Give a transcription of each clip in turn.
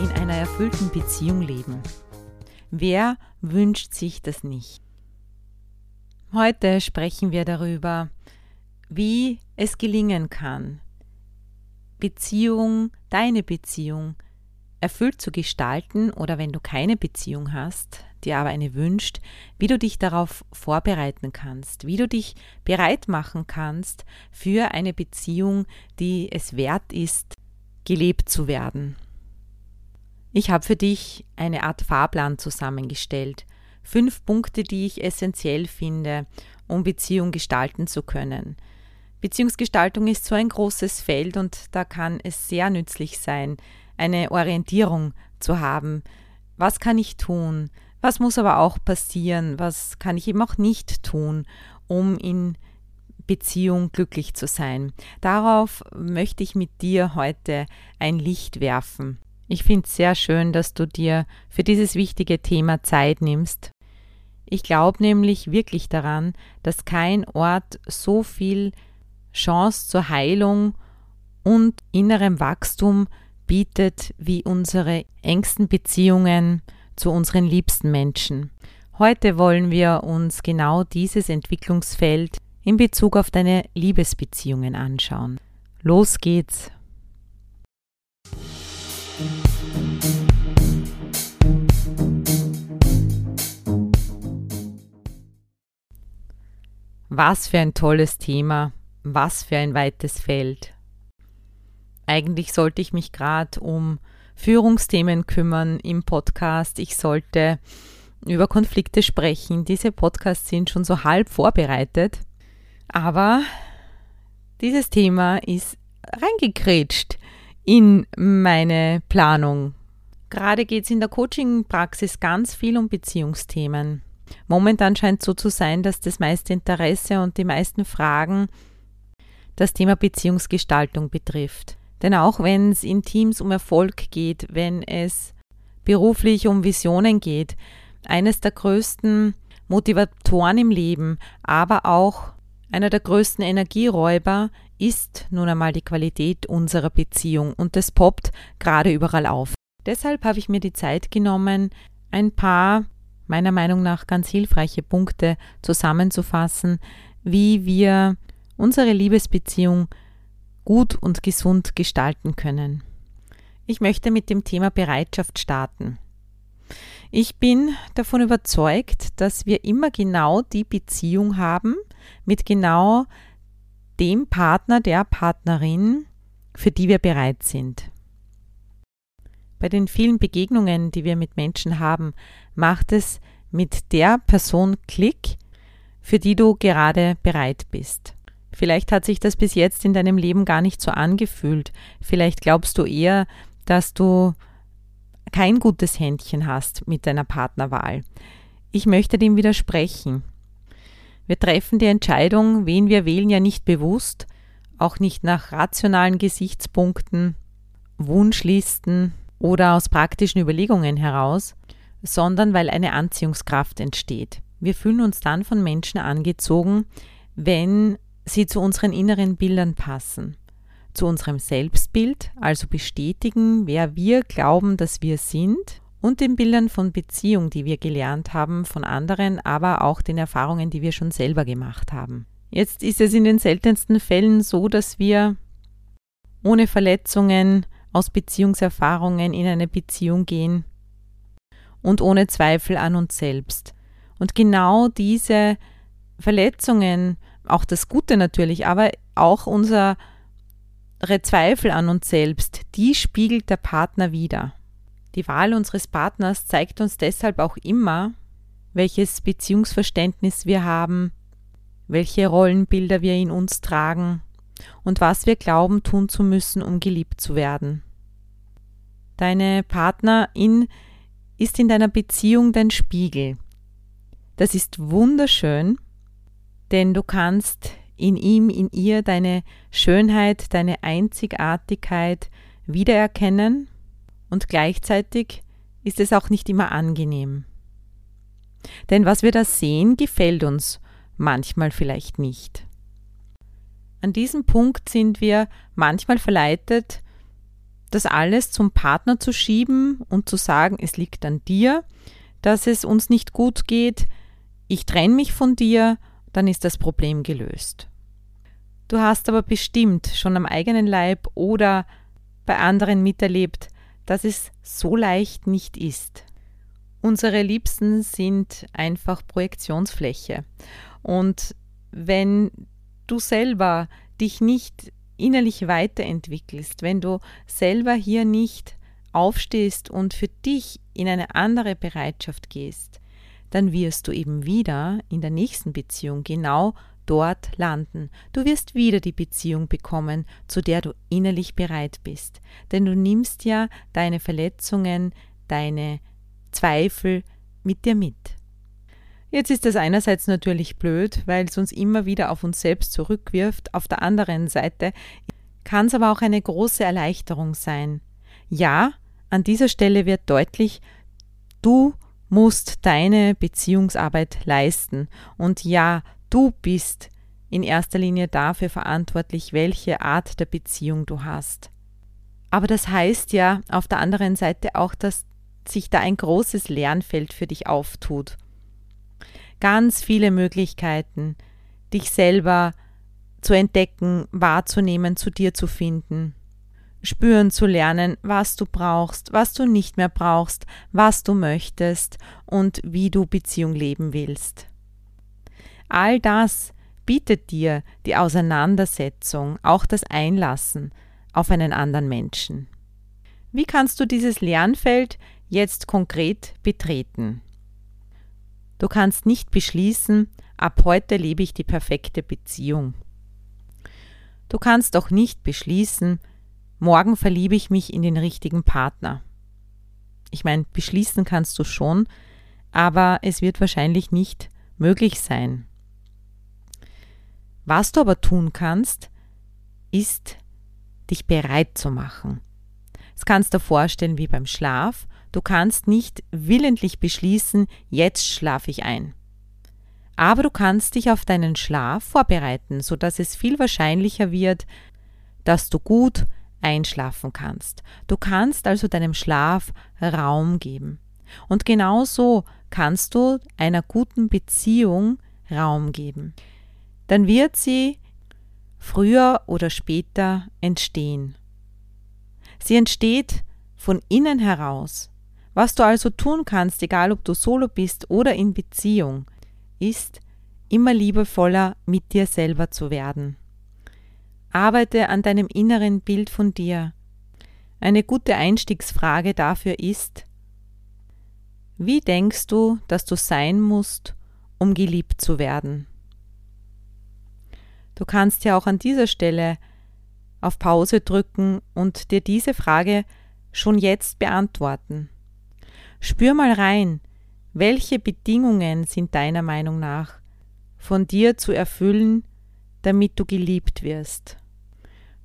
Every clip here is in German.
In einer erfüllten Beziehung leben. Wer wünscht sich das nicht? Heute sprechen wir darüber, wie es gelingen kann, Beziehung, deine Beziehung erfüllt zu gestalten oder wenn du keine Beziehung hast, dir aber eine wünscht, wie du dich darauf vorbereiten kannst, wie du dich bereit machen kannst für eine Beziehung, die es wert ist, gelebt zu werden. Ich habe für dich eine Art Fahrplan zusammengestellt. Fünf Punkte, die ich essentiell finde, um Beziehung gestalten zu können. Beziehungsgestaltung ist so ein großes Feld und da kann es sehr nützlich sein, eine Orientierung zu haben. Was kann ich tun? Was muss aber auch passieren? Was kann ich eben auch nicht tun, um in Beziehung glücklich zu sein? Darauf möchte ich mit dir heute ein Licht werfen. Ich finde es sehr schön, dass du dir für dieses wichtige Thema Zeit nimmst. Ich glaube nämlich wirklich daran, dass kein Ort so viel Chance zur Heilung und innerem Wachstum bietet wie unsere engsten Beziehungen, zu unseren liebsten Menschen. Heute wollen wir uns genau dieses Entwicklungsfeld in Bezug auf deine Liebesbeziehungen anschauen. Los geht's! Was für ein tolles Thema, was für ein weites Feld. Eigentlich sollte ich mich gerade um Führungsthemen kümmern im Podcast. Ich sollte über Konflikte sprechen. Diese Podcasts sind schon so halb vorbereitet. Aber dieses Thema ist reingekrätscht in meine Planung. Gerade geht es in der Coaching-Praxis ganz viel um Beziehungsthemen. Momentan scheint so zu sein, dass das meiste Interesse und die meisten Fragen das Thema Beziehungsgestaltung betrifft. Denn auch wenn es in Teams um Erfolg geht, wenn es beruflich um Visionen geht, eines der größten Motivatoren im Leben, aber auch einer der größten Energieräuber ist nun einmal die Qualität unserer Beziehung und das poppt gerade überall auf. Deshalb habe ich mir die Zeit genommen, ein paar meiner Meinung nach ganz hilfreiche Punkte zusammenzufassen, wie wir unsere Liebesbeziehung gut und gesund gestalten können. Ich möchte mit dem Thema Bereitschaft starten. Ich bin davon überzeugt, dass wir immer genau die Beziehung haben mit genau dem Partner, der Partnerin, für die wir bereit sind. Bei den vielen Begegnungen, die wir mit Menschen haben, macht es mit der Person Klick, für die du gerade bereit bist. Vielleicht hat sich das bis jetzt in deinem Leben gar nicht so angefühlt. Vielleicht glaubst du eher, dass du kein gutes Händchen hast mit deiner Partnerwahl. Ich möchte dem widersprechen. Wir treffen die Entscheidung, wen wir wählen, ja nicht bewusst, auch nicht nach rationalen Gesichtspunkten, Wunschlisten oder aus praktischen Überlegungen heraus, sondern weil eine Anziehungskraft entsteht. Wir fühlen uns dann von Menschen angezogen, wenn sie zu unseren inneren Bildern passen, zu unserem Selbstbild, also bestätigen, wer wir glauben, dass wir sind und den Bildern von Beziehung, die wir gelernt haben von anderen, aber auch den Erfahrungen, die wir schon selber gemacht haben. Jetzt ist es in den seltensten Fällen so, dass wir ohne Verletzungen aus Beziehungserfahrungen in eine Beziehung gehen und ohne Zweifel an uns selbst. Und genau diese Verletzungen auch das Gute natürlich, aber auch unsere Zweifel an uns selbst, die spiegelt der Partner wieder. Die Wahl unseres Partners zeigt uns deshalb auch immer, welches Beziehungsverständnis wir haben, welche Rollenbilder wir in uns tragen und was wir glauben tun zu müssen, um geliebt zu werden. Deine Partnerin ist in deiner Beziehung dein Spiegel. Das ist wunderschön, denn du kannst in ihm, in ihr deine Schönheit, deine Einzigartigkeit wiedererkennen und gleichzeitig ist es auch nicht immer angenehm. Denn was wir da sehen, gefällt uns manchmal vielleicht nicht. An diesem Punkt sind wir manchmal verleitet, das alles zum Partner zu schieben und zu sagen, es liegt an dir, dass es uns nicht gut geht, ich trenne mich von dir, dann ist das Problem gelöst. Du hast aber bestimmt schon am eigenen Leib oder bei anderen miterlebt, dass es so leicht nicht ist. Unsere Liebsten sind einfach Projektionsfläche. Und wenn du selber dich nicht innerlich weiterentwickelst, wenn du selber hier nicht aufstehst und für dich in eine andere Bereitschaft gehst, dann wirst du eben wieder in der nächsten Beziehung genau dort landen. Du wirst wieder die Beziehung bekommen, zu der du innerlich bereit bist. Denn du nimmst ja deine Verletzungen, deine Zweifel mit dir mit. Jetzt ist das einerseits natürlich blöd, weil es uns immer wieder auf uns selbst zurückwirft. Auf der anderen Seite kann es aber auch eine große Erleichterung sein. Ja, an dieser Stelle wird deutlich, du musst deine Beziehungsarbeit leisten. Und ja, du bist in erster Linie dafür verantwortlich, welche Art der Beziehung du hast. Aber das heißt ja auf der anderen Seite auch, dass sich da ein großes Lernfeld für dich auftut ganz viele Möglichkeiten, dich selber zu entdecken, wahrzunehmen, zu dir zu finden. Spüren zu lernen, was du brauchst, was du nicht mehr brauchst, was du möchtest und wie du Beziehung leben willst. All das bietet dir die Auseinandersetzung, auch das Einlassen auf einen anderen Menschen. Wie kannst du dieses Lernfeld jetzt konkret betreten? Du kannst nicht beschließen, ab heute lebe ich die perfekte Beziehung. Du kannst auch nicht beschließen, morgen verliebe ich mich in den richtigen Partner. Ich meine, beschließen kannst du schon, aber es wird wahrscheinlich nicht möglich sein. Was du aber tun kannst, ist, dich bereit zu machen. Das kannst du dir vorstellen wie beim Schlaf. Du kannst nicht willentlich beschließen, jetzt schlafe ich ein. Aber du kannst dich auf deinen Schlaf vorbereiten, sodass es viel wahrscheinlicher wird, dass du gut einschlafen kannst. Du kannst also deinem Schlaf Raum geben. Und genauso kannst du einer guten Beziehung Raum geben. Dann wird sie früher oder später entstehen. Sie entsteht von innen heraus. Was du also tun kannst, egal ob du solo bist oder in Beziehung, ist immer liebevoller mit dir selber zu werden. Arbeite an deinem inneren Bild von dir. Eine gute Einstiegsfrage dafür ist, wie denkst du, dass du sein musst, um geliebt zu werden? Du kannst ja auch an dieser Stelle auf Pause drücken und dir diese Frage schon jetzt beantworten. Spür mal rein, welche Bedingungen sind deiner Meinung nach von dir zu erfüllen, damit du geliebt wirst.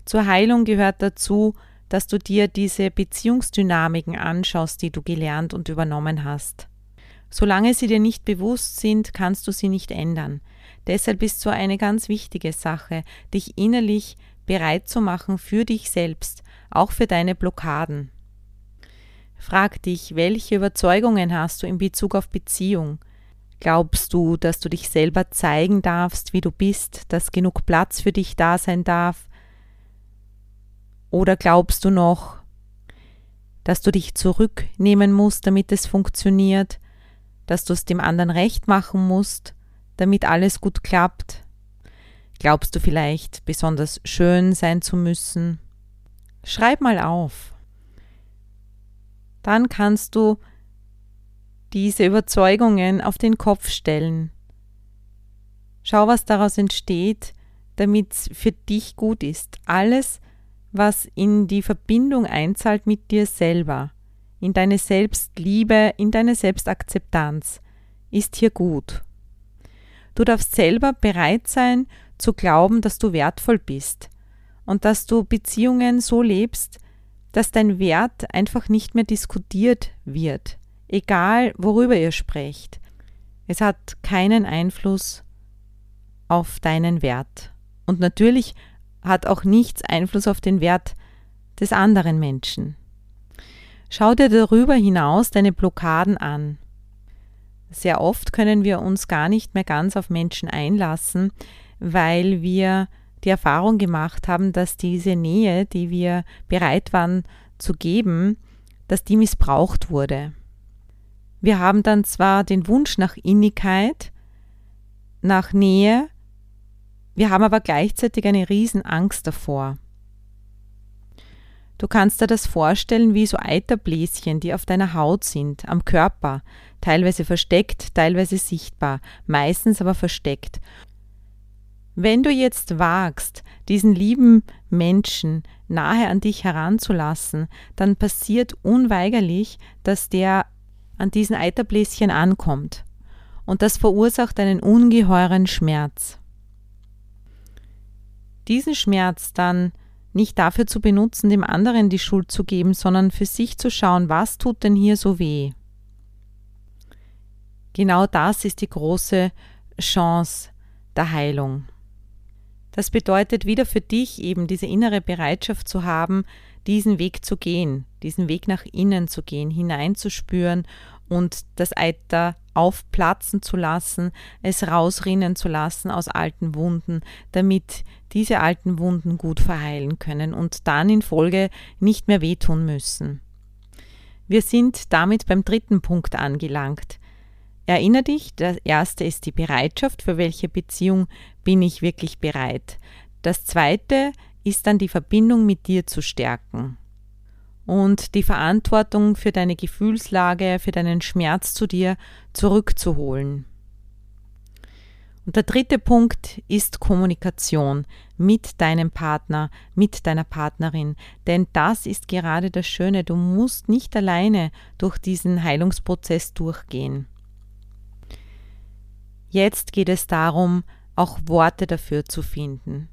Zur Heilung gehört dazu, dass du dir diese Beziehungsdynamiken anschaust, die du gelernt und übernommen hast. Solange sie dir nicht bewusst sind, kannst du sie nicht ändern. Deshalb ist so eine ganz wichtige Sache, dich innerlich bereit zu machen für dich selbst, auch für deine Blockaden. Frag dich, welche Überzeugungen hast du in Bezug auf Beziehung? Glaubst du, dass du dich selber zeigen darfst, wie du bist, dass genug Platz für dich da sein darf? Oder glaubst du noch, dass du dich zurücknehmen musst, damit es funktioniert, dass du es dem anderen recht machen musst, damit alles gut klappt? Glaubst du vielleicht, besonders schön sein zu müssen? Schreib mal auf dann kannst du diese Überzeugungen auf den Kopf stellen. Schau, was daraus entsteht, damit es für dich gut ist. Alles, was in die Verbindung einzahlt mit dir selber, in deine Selbstliebe, in deine Selbstakzeptanz ist hier gut. Du darfst selber bereit sein zu glauben, dass du wertvoll bist und dass du Beziehungen so lebst, dass dein Wert einfach nicht mehr diskutiert wird, egal worüber ihr sprecht. Es hat keinen Einfluss auf deinen Wert. Und natürlich hat auch nichts Einfluss auf den Wert des anderen Menschen. Schau dir darüber hinaus deine Blockaden an. Sehr oft können wir uns gar nicht mehr ganz auf Menschen einlassen, weil wir die Erfahrung gemacht haben, dass diese Nähe, die wir bereit waren zu geben, dass die missbraucht wurde. Wir haben dann zwar den Wunsch nach Innigkeit, nach Nähe, wir haben aber gleichzeitig eine Riesenangst davor. Du kannst dir das vorstellen wie so Eiterbläschen, die auf deiner Haut sind, am Körper, teilweise versteckt, teilweise sichtbar, meistens aber versteckt. Wenn du jetzt wagst, diesen lieben Menschen nahe an dich heranzulassen, dann passiert unweigerlich, dass der an diesen Eiterbläschen ankommt. Und das verursacht einen ungeheuren Schmerz. Diesen Schmerz dann nicht dafür zu benutzen, dem anderen die Schuld zu geben, sondern für sich zu schauen, was tut denn hier so weh. Genau das ist die große Chance der Heilung. Das bedeutet wieder für dich eben diese innere Bereitschaft zu haben, diesen Weg zu gehen, diesen Weg nach innen zu gehen, hineinzuspüren und das Eiter aufplatzen zu lassen, es rausrinnen zu lassen aus alten Wunden, damit diese alten Wunden gut verheilen können und dann in Folge nicht mehr wehtun müssen. Wir sind damit beim dritten Punkt angelangt. Erinner dich, das erste ist die Bereitschaft, für welche Beziehung bin ich wirklich bereit. Das zweite ist dann die Verbindung mit dir zu stärken und die Verantwortung für deine Gefühlslage, für deinen Schmerz zu dir zurückzuholen. Und der dritte Punkt ist Kommunikation mit deinem Partner, mit deiner Partnerin. Denn das ist gerade das Schöne. Du musst nicht alleine durch diesen Heilungsprozess durchgehen. Jetzt geht es darum, auch Worte dafür zu finden.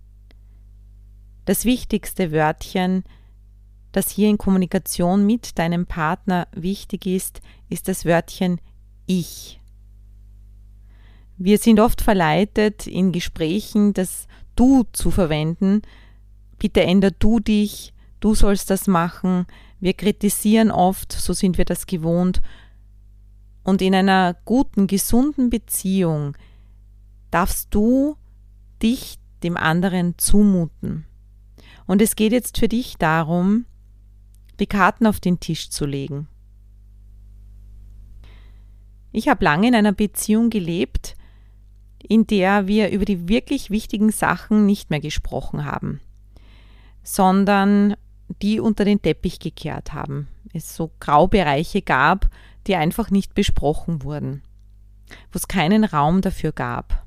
Das wichtigste Wörtchen das hier in Kommunikation mit deinem Partner wichtig ist, ist das Wörtchen Ich. Wir sind oft verleitet, in Gesprächen das Du zu verwenden. Bitte änder du dich, du sollst das machen. Wir kritisieren oft, so sind wir das gewohnt. Und in einer guten, gesunden Beziehung darfst du dich dem anderen zumuten. Und es geht jetzt für dich darum, die Karten auf den Tisch zu legen. Ich habe lange in einer Beziehung gelebt, in der wir über die wirklich wichtigen Sachen nicht mehr gesprochen haben, sondern die unter den Teppich gekehrt haben. Es so Graubereiche gab, die einfach nicht besprochen wurden, wo es keinen Raum dafür gab.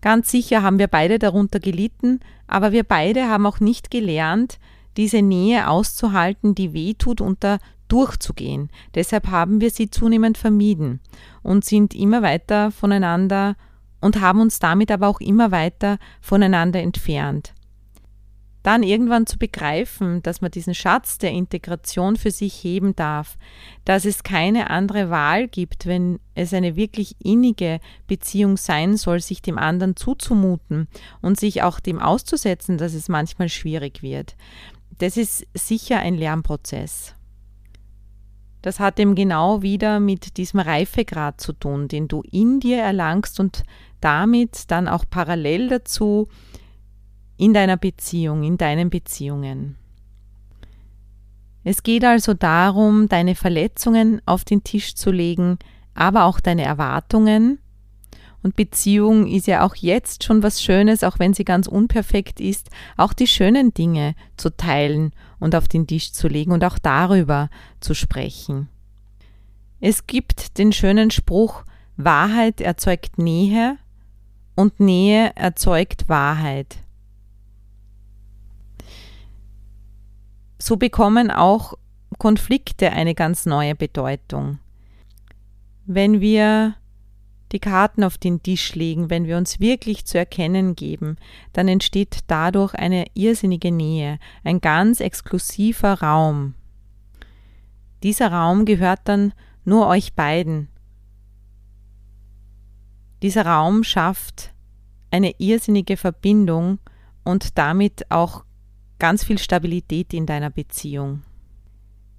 Ganz sicher haben wir beide darunter gelitten, aber wir beide haben auch nicht gelernt, diese Nähe auszuhalten, die weh tut und da durchzugehen. Deshalb haben wir sie zunehmend vermieden und sind immer weiter voneinander und haben uns damit aber auch immer weiter voneinander entfernt. Dann irgendwann zu begreifen, dass man diesen Schatz der Integration für sich heben darf, dass es keine andere Wahl gibt, wenn es eine wirklich innige Beziehung sein soll, sich dem anderen zuzumuten und sich auch dem auszusetzen, dass es manchmal schwierig wird das ist sicher ein Lernprozess. Das hat eben genau wieder mit diesem Reifegrad zu tun, den du in dir erlangst und damit dann auch parallel dazu in deiner Beziehung, in deinen Beziehungen. Es geht also darum, deine Verletzungen auf den Tisch zu legen, aber auch deine Erwartungen und Beziehung ist ja auch jetzt schon was Schönes, auch wenn sie ganz unperfekt ist, auch die schönen Dinge zu teilen und auf den Tisch zu legen und auch darüber zu sprechen. Es gibt den schönen Spruch, Wahrheit erzeugt Nähe und Nähe erzeugt Wahrheit. So bekommen auch Konflikte eine ganz neue Bedeutung. Wenn wir die Karten auf den Tisch legen, wenn wir uns wirklich zu erkennen geben, dann entsteht dadurch eine irrsinnige Nähe, ein ganz exklusiver Raum. Dieser Raum gehört dann nur euch beiden. Dieser Raum schafft eine irrsinnige Verbindung und damit auch ganz viel Stabilität in deiner Beziehung.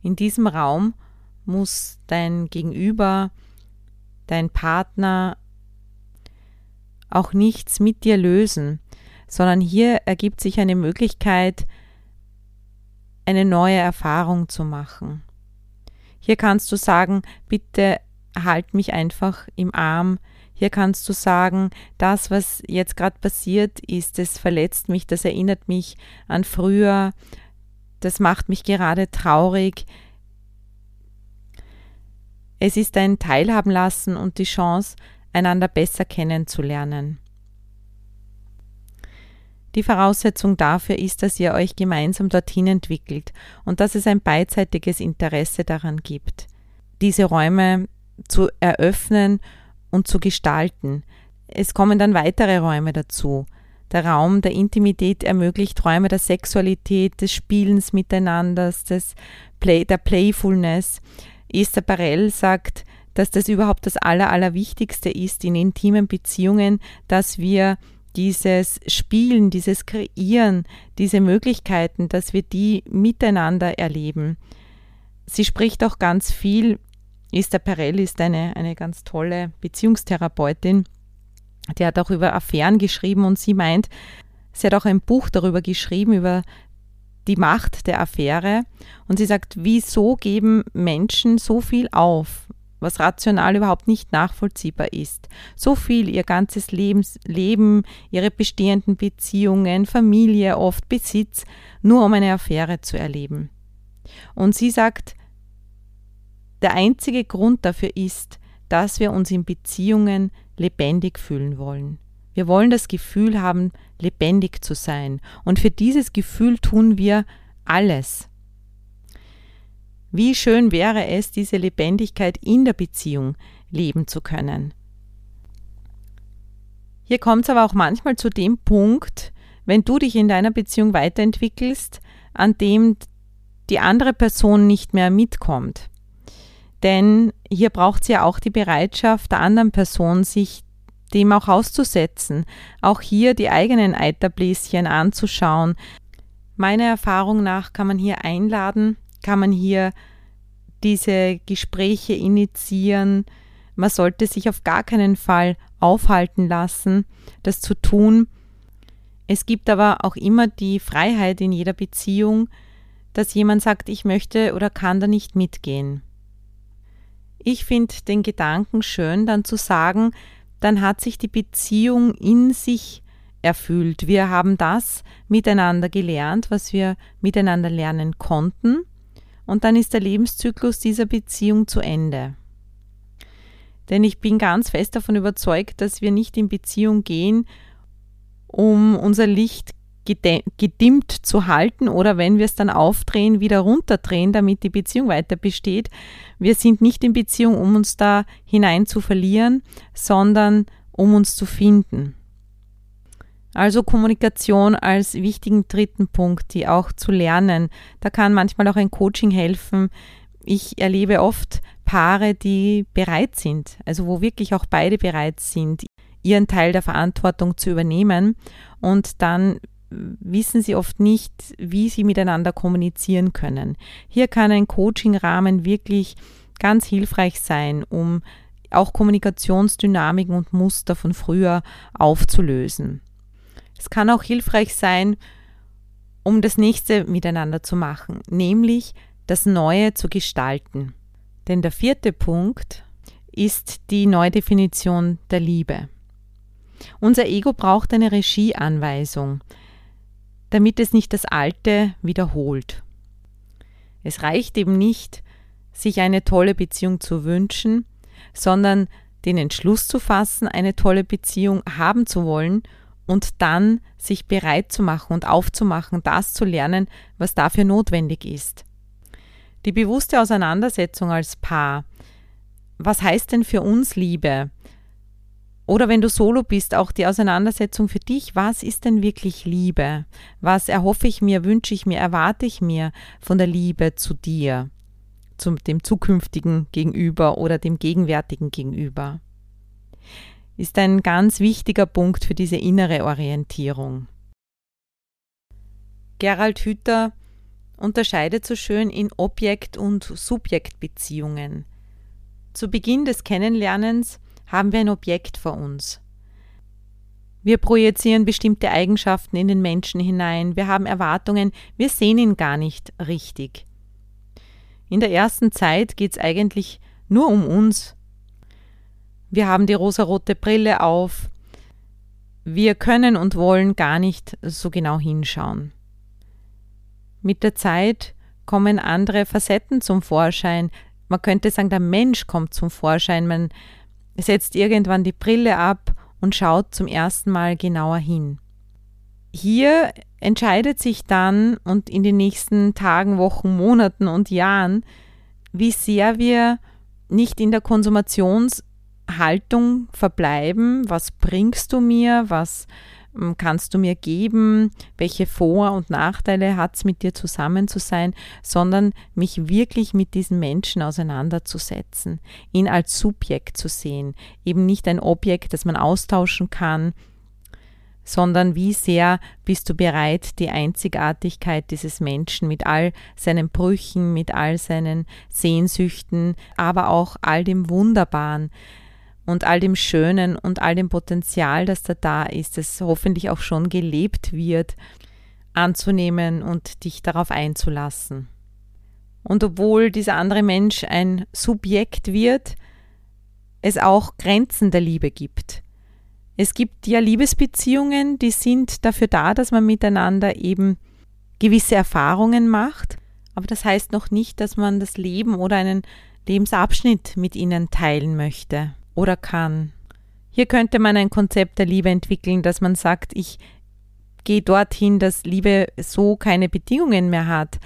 In diesem Raum muss dein Gegenüber dein Partner auch nichts mit dir lösen, sondern hier ergibt sich eine Möglichkeit, eine neue Erfahrung zu machen. Hier kannst du sagen, bitte halt mich einfach im Arm. Hier kannst du sagen, das, was jetzt gerade passiert ist, das verletzt mich, das erinnert mich an früher, das macht mich gerade traurig. Es ist ein Teilhaben lassen und die Chance, einander besser kennenzulernen. Die Voraussetzung dafür ist, dass ihr euch gemeinsam dorthin entwickelt und dass es ein beidseitiges Interesse daran gibt, diese Räume zu eröffnen und zu gestalten. Es kommen dann weitere Räume dazu. Der Raum der Intimität ermöglicht Räume der Sexualität, des Spielens miteinander, des Play, der Playfulness. Esther Barell sagt, dass das überhaupt das Aller, Allerwichtigste ist in intimen Beziehungen, dass wir dieses Spielen, dieses Kreieren, diese Möglichkeiten, dass wir die miteinander erleben. Sie spricht auch ganz viel, Esther Perel ist eine, eine ganz tolle Beziehungstherapeutin, die hat auch über Affären geschrieben und sie meint, sie hat auch ein Buch darüber geschrieben, über die Macht der Affäre. Und sie sagt, wieso geben Menschen so viel auf, was rational überhaupt nicht nachvollziehbar ist. So viel ihr ganzes Lebens, Leben, ihre bestehenden Beziehungen, Familie, oft Besitz, nur um eine Affäre zu erleben. Und sie sagt, der einzige Grund dafür ist, dass wir uns in Beziehungen lebendig fühlen wollen. Wir wollen das Gefühl haben, lebendig zu sein. Und für dieses Gefühl tun wir alles. Wie schön wäre es, diese Lebendigkeit in der Beziehung leben zu können. Hier kommt es aber auch manchmal zu dem Punkt, wenn du dich in deiner Beziehung weiterentwickelst, an dem die andere Person nicht mehr mitkommt. Denn hier braucht es ja auch die Bereitschaft der anderen Person, sich dem auch auszusetzen, auch hier die eigenen Eiterbläschen anzuschauen. Meiner Erfahrung nach kann man hier einladen, kann man hier diese Gespräche initiieren. Man sollte sich auf gar keinen Fall aufhalten lassen, das zu tun. Es gibt aber auch immer die Freiheit in jeder Beziehung, dass jemand sagt, ich möchte oder kann da nicht mitgehen. Ich finde den Gedanken schön, dann zu sagen, dann hat sich die Beziehung in sich erfüllt. Wir haben das miteinander gelernt, was wir miteinander lernen konnten, und dann ist der Lebenszyklus dieser Beziehung zu Ende. Denn ich bin ganz fest davon überzeugt, dass wir nicht in Beziehung gehen, um unser Licht gedimmt zu halten oder wenn wir es dann aufdrehen, wieder runterdrehen, damit die Beziehung weiter besteht. Wir sind nicht in Beziehung, um uns da hinein zu verlieren, sondern um uns zu finden. Also Kommunikation als wichtigen dritten Punkt, die auch zu lernen. Da kann manchmal auch ein Coaching helfen. Ich erlebe oft Paare, die bereit sind, also wo wirklich auch beide bereit sind, ihren Teil der Verantwortung zu übernehmen und dann wissen sie oft nicht, wie sie miteinander kommunizieren können. Hier kann ein Coaching-Rahmen wirklich ganz hilfreich sein, um auch Kommunikationsdynamiken und Muster von früher aufzulösen. Es kann auch hilfreich sein, um das nächste miteinander zu machen, nämlich das Neue zu gestalten. Denn der vierte Punkt ist die Neudefinition der Liebe. Unser Ego braucht eine Regieanweisung damit es nicht das Alte wiederholt. Es reicht eben nicht, sich eine tolle Beziehung zu wünschen, sondern den Entschluss zu fassen, eine tolle Beziehung haben zu wollen und dann sich bereit zu machen und aufzumachen, das zu lernen, was dafür notwendig ist. Die bewusste Auseinandersetzung als Paar. Was heißt denn für uns Liebe? Oder wenn du solo bist, auch die Auseinandersetzung für dich, was ist denn wirklich Liebe? Was erhoffe ich mir, wünsche ich mir, erwarte ich mir von der Liebe zu dir, zu dem zukünftigen Gegenüber oder dem gegenwärtigen Gegenüber? Ist ein ganz wichtiger Punkt für diese innere Orientierung. Gerald Hüther unterscheidet so schön in Objekt- und Subjektbeziehungen. Zu Beginn des Kennenlernens haben wir ein Objekt vor uns. Wir projizieren bestimmte Eigenschaften in den Menschen hinein, wir haben Erwartungen, wir sehen ihn gar nicht richtig. In der ersten Zeit geht es eigentlich nur um uns. Wir haben die rosarote Brille auf, wir können und wollen gar nicht so genau hinschauen. Mit der Zeit kommen andere Facetten zum Vorschein. Man könnte sagen, der Mensch kommt zum Vorschein. Man setzt irgendwann die Brille ab und schaut zum ersten Mal genauer hin. Hier entscheidet sich dann und in den nächsten Tagen, Wochen, Monaten und Jahren, wie sehr wir nicht in der Konsumationshaltung verbleiben, was bringst du mir, was kannst du mir geben, welche Vor- und Nachteile hat es mit dir zusammen zu sein, sondern mich wirklich mit diesen Menschen auseinanderzusetzen, ihn als Subjekt zu sehen, eben nicht ein Objekt, das man austauschen kann, sondern wie sehr bist du bereit, die Einzigartigkeit dieses Menschen mit all seinen Brüchen, mit all seinen Sehnsüchten, aber auch all dem Wunderbaren, und all dem Schönen und all dem Potenzial, das da da ist, das hoffentlich auch schon gelebt wird, anzunehmen und dich darauf einzulassen. Und obwohl dieser andere Mensch ein Subjekt wird, es auch Grenzen der Liebe gibt. Es gibt ja Liebesbeziehungen, die sind dafür da, dass man miteinander eben gewisse Erfahrungen macht, aber das heißt noch nicht, dass man das Leben oder einen Lebensabschnitt mit ihnen teilen möchte oder kann. Hier könnte man ein Konzept der Liebe entwickeln, dass man sagt, ich gehe dorthin, dass Liebe so keine Bedingungen mehr hat.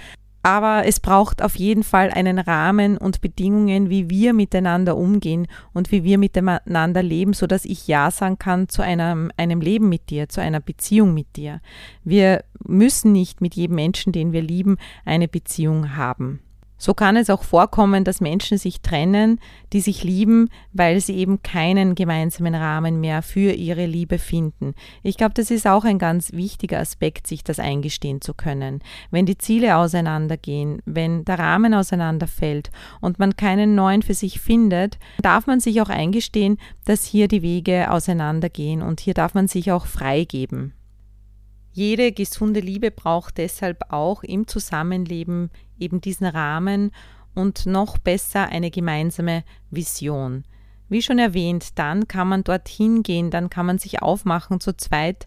Aber es braucht auf jeden Fall einen Rahmen und Bedingungen, wie wir miteinander umgehen und wie wir miteinander leben, sodass ich Ja sagen kann zu einem, einem Leben mit dir, zu einer Beziehung mit dir. Wir müssen nicht mit jedem Menschen, den wir lieben, eine Beziehung haben. So kann es auch vorkommen, dass Menschen sich trennen, die sich lieben, weil sie eben keinen gemeinsamen Rahmen mehr für ihre Liebe finden. Ich glaube, das ist auch ein ganz wichtiger Aspekt, sich das eingestehen zu können. Wenn die Ziele auseinandergehen, wenn der Rahmen auseinanderfällt und man keinen neuen für sich findet, darf man sich auch eingestehen, dass hier die Wege auseinandergehen und hier darf man sich auch freigeben. Jede gesunde Liebe braucht deshalb auch im Zusammenleben eben diesen Rahmen und noch besser eine gemeinsame Vision. Wie schon erwähnt, dann kann man dorthin gehen, dann kann man sich aufmachen zu zweit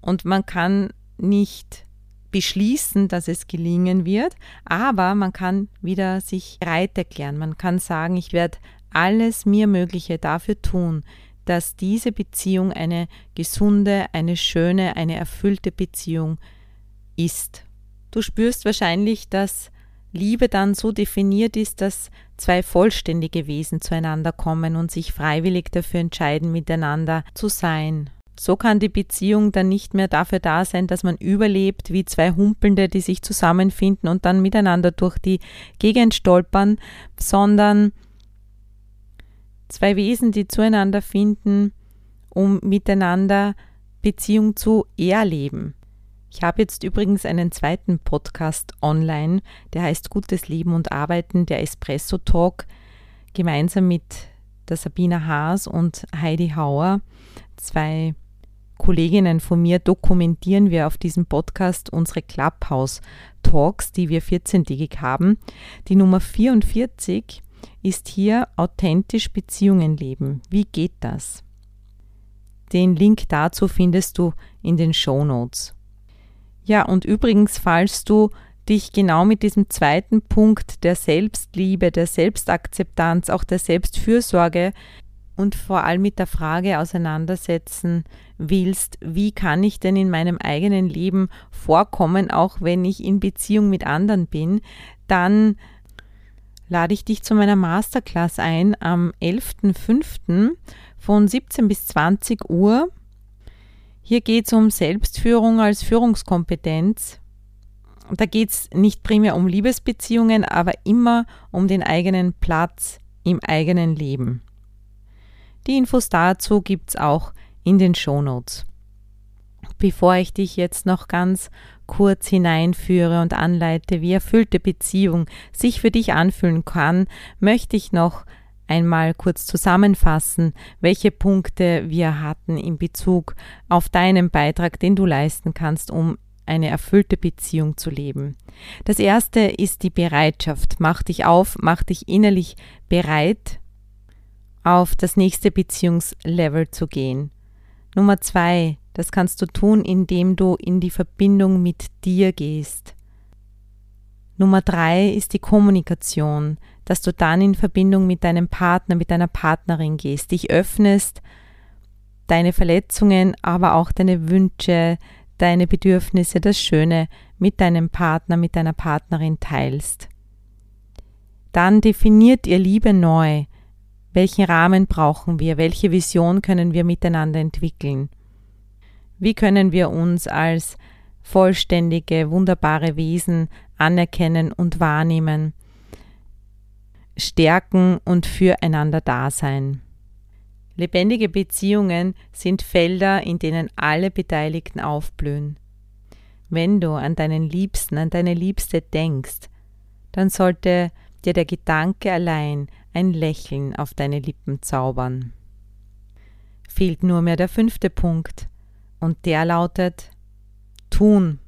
und man kann nicht beschließen, dass es gelingen wird, aber man kann wieder sich bereit erklären. Man kann sagen, ich werde alles mir Mögliche dafür tun, dass diese Beziehung eine gesunde, eine schöne, eine erfüllte Beziehung ist. Du spürst wahrscheinlich, dass Liebe dann so definiert ist, dass zwei vollständige Wesen zueinander kommen und sich freiwillig dafür entscheiden, miteinander zu sein. So kann die Beziehung dann nicht mehr dafür da sein, dass man überlebt wie zwei Humpelnde, die sich zusammenfinden und dann miteinander durch die Gegend stolpern, sondern Zwei Wesen, die zueinander finden, um miteinander Beziehung zu erleben. Ich habe jetzt übrigens einen zweiten Podcast online, der heißt Gutes Leben und Arbeiten, der Espresso Talk, gemeinsam mit der Sabina Haas und Heidi Hauer, zwei Kolleginnen von mir, dokumentieren wir auf diesem Podcast unsere Clubhouse Talks, die wir 14-tägig haben. Die Nummer 44 ist hier authentisch Beziehungen leben. Wie geht das? Den Link dazu findest du in den Show Notes. Ja, und übrigens, falls du dich genau mit diesem zweiten Punkt der Selbstliebe, der Selbstakzeptanz, auch der Selbstfürsorge und vor allem mit der Frage auseinandersetzen willst, wie kann ich denn in meinem eigenen Leben vorkommen, auch wenn ich in Beziehung mit anderen bin, dann lade ich dich zu meiner Masterclass ein am 11.05. von 17 bis 20 Uhr. Hier geht es um Selbstführung als Führungskompetenz. Da geht es nicht primär um Liebesbeziehungen, aber immer um den eigenen Platz im eigenen Leben. Die Infos dazu gibt es auch in den Shownotes. Bevor ich dich jetzt noch ganz kurz hineinführe und anleite, wie erfüllte Beziehung sich für dich anfühlen kann, möchte ich noch einmal kurz zusammenfassen, welche Punkte wir hatten in Bezug auf deinen Beitrag, den du leisten kannst, um eine erfüllte Beziehung zu leben. Das erste ist die Bereitschaft. Mach dich auf, mach dich innerlich bereit, auf das nächste Beziehungslevel zu gehen. Nummer zwei, das kannst du tun, indem du in die Verbindung mit dir gehst. Nummer drei ist die Kommunikation, dass du dann in Verbindung mit deinem Partner, mit deiner Partnerin gehst, dich öffnest, deine Verletzungen, aber auch deine Wünsche, deine Bedürfnisse, das Schöne mit deinem Partner, mit deiner Partnerin teilst. Dann definiert ihr Liebe neu. Welchen Rahmen brauchen wir? Welche Vision können wir miteinander entwickeln? Wie können wir uns als vollständige, wunderbare Wesen anerkennen und wahrnehmen, stärken und füreinander da sein? Lebendige Beziehungen sind Felder, in denen alle Beteiligten aufblühen. Wenn du an deinen Liebsten, an deine Liebste denkst, dann sollte dir der Gedanke allein ein Lächeln auf deine Lippen zaubern. Fehlt nur mehr der fünfte Punkt, und der lautet tun.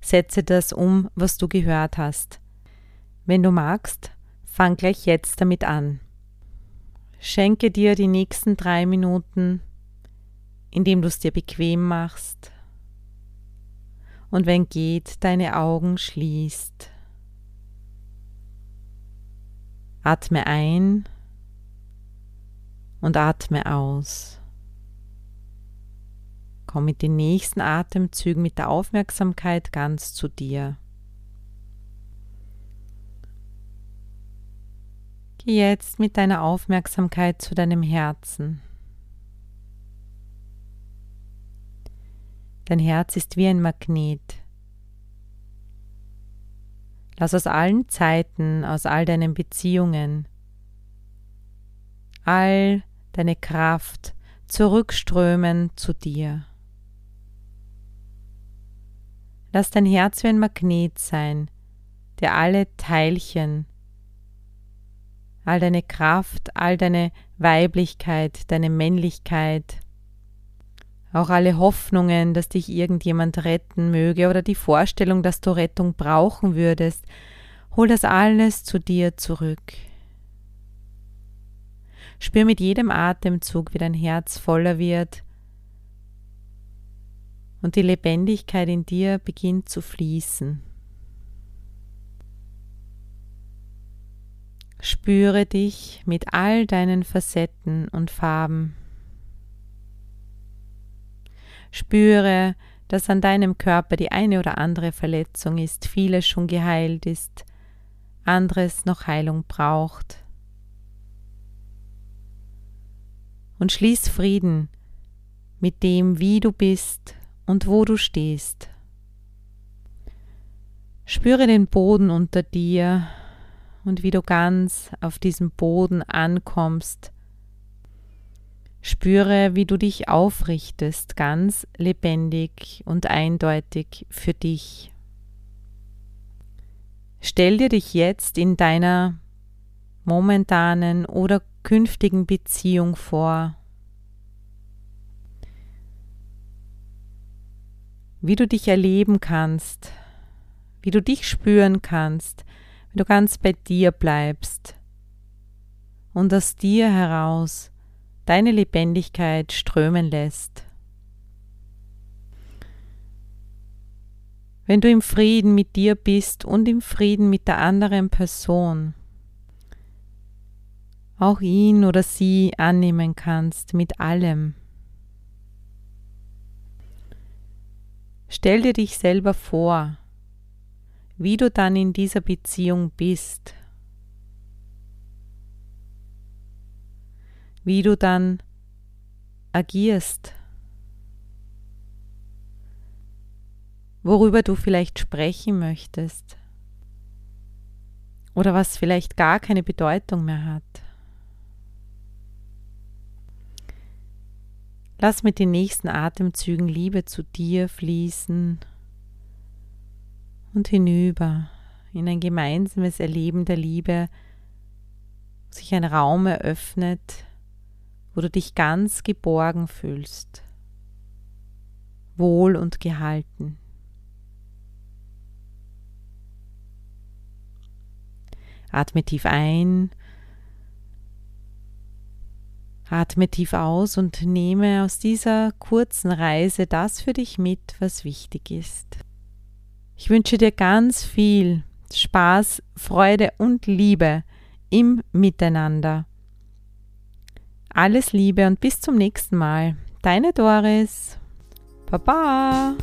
Setze das um, was du gehört hast. Wenn du magst, fang gleich jetzt damit an. Schenke dir die nächsten drei Minuten, indem du es dir bequem machst und wenn geht, deine Augen schließt. Atme ein und atme aus. Komm mit den nächsten Atemzügen mit der Aufmerksamkeit ganz zu dir. Geh jetzt mit deiner Aufmerksamkeit zu deinem Herzen. Dein Herz ist wie ein Magnet. Lass aus allen Zeiten, aus all deinen Beziehungen, all deine Kraft zurückströmen zu dir. Lass dein Herz wie ein Magnet sein, der alle Teilchen, all deine Kraft, all deine Weiblichkeit, deine Männlichkeit, auch alle Hoffnungen, dass dich irgendjemand retten möge oder die Vorstellung, dass du Rettung brauchen würdest, hol das alles zu dir zurück. Spür mit jedem Atemzug, wie dein Herz voller wird und die Lebendigkeit in dir beginnt zu fließen. Spüre dich mit all deinen Facetten und Farben. Spüre, dass an deinem Körper die eine oder andere Verletzung ist, vieles schon geheilt ist, anderes noch Heilung braucht. Und schließ Frieden mit dem, wie du bist und wo du stehst. Spüre den Boden unter dir und wie du ganz auf diesem Boden ankommst. Spüre, wie du dich aufrichtest, ganz lebendig und eindeutig für dich. Stell dir dich jetzt in deiner momentanen oder künftigen Beziehung vor wie du dich erleben kannst, wie du dich spüren kannst, wenn du ganz bei dir bleibst und aus dir heraus deine Lebendigkeit strömen lässt. Wenn du im Frieden mit dir bist und im Frieden mit der anderen Person, auch ihn oder sie annehmen kannst mit allem, Stell dir dich selber vor, wie du dann in dieser Beziehung bist, wie du dann agierst, worüber du vielleicht sprechen möchtest. Oder was vielleicht gar keine Bedeutung mehr hat. Lass mit den nächsten Atemzügen Liebe zu dir fließen und hinüber in ein gemeinsames Erleben der Liebe, wo sich ein Raum eröffnet, wo du dich ganz geborgen fühlst, wohl und gehalten. Atme tief ein, atme tief aus und nehme aus dieser kurzen Reise das für dich mit, was wichtig ist. Ich wünsche dir ganz viel Spaß, Freude und Liebe im Miteinander. Alles Liebe und bis zum nächsten Mal. Deine Doris. Baba.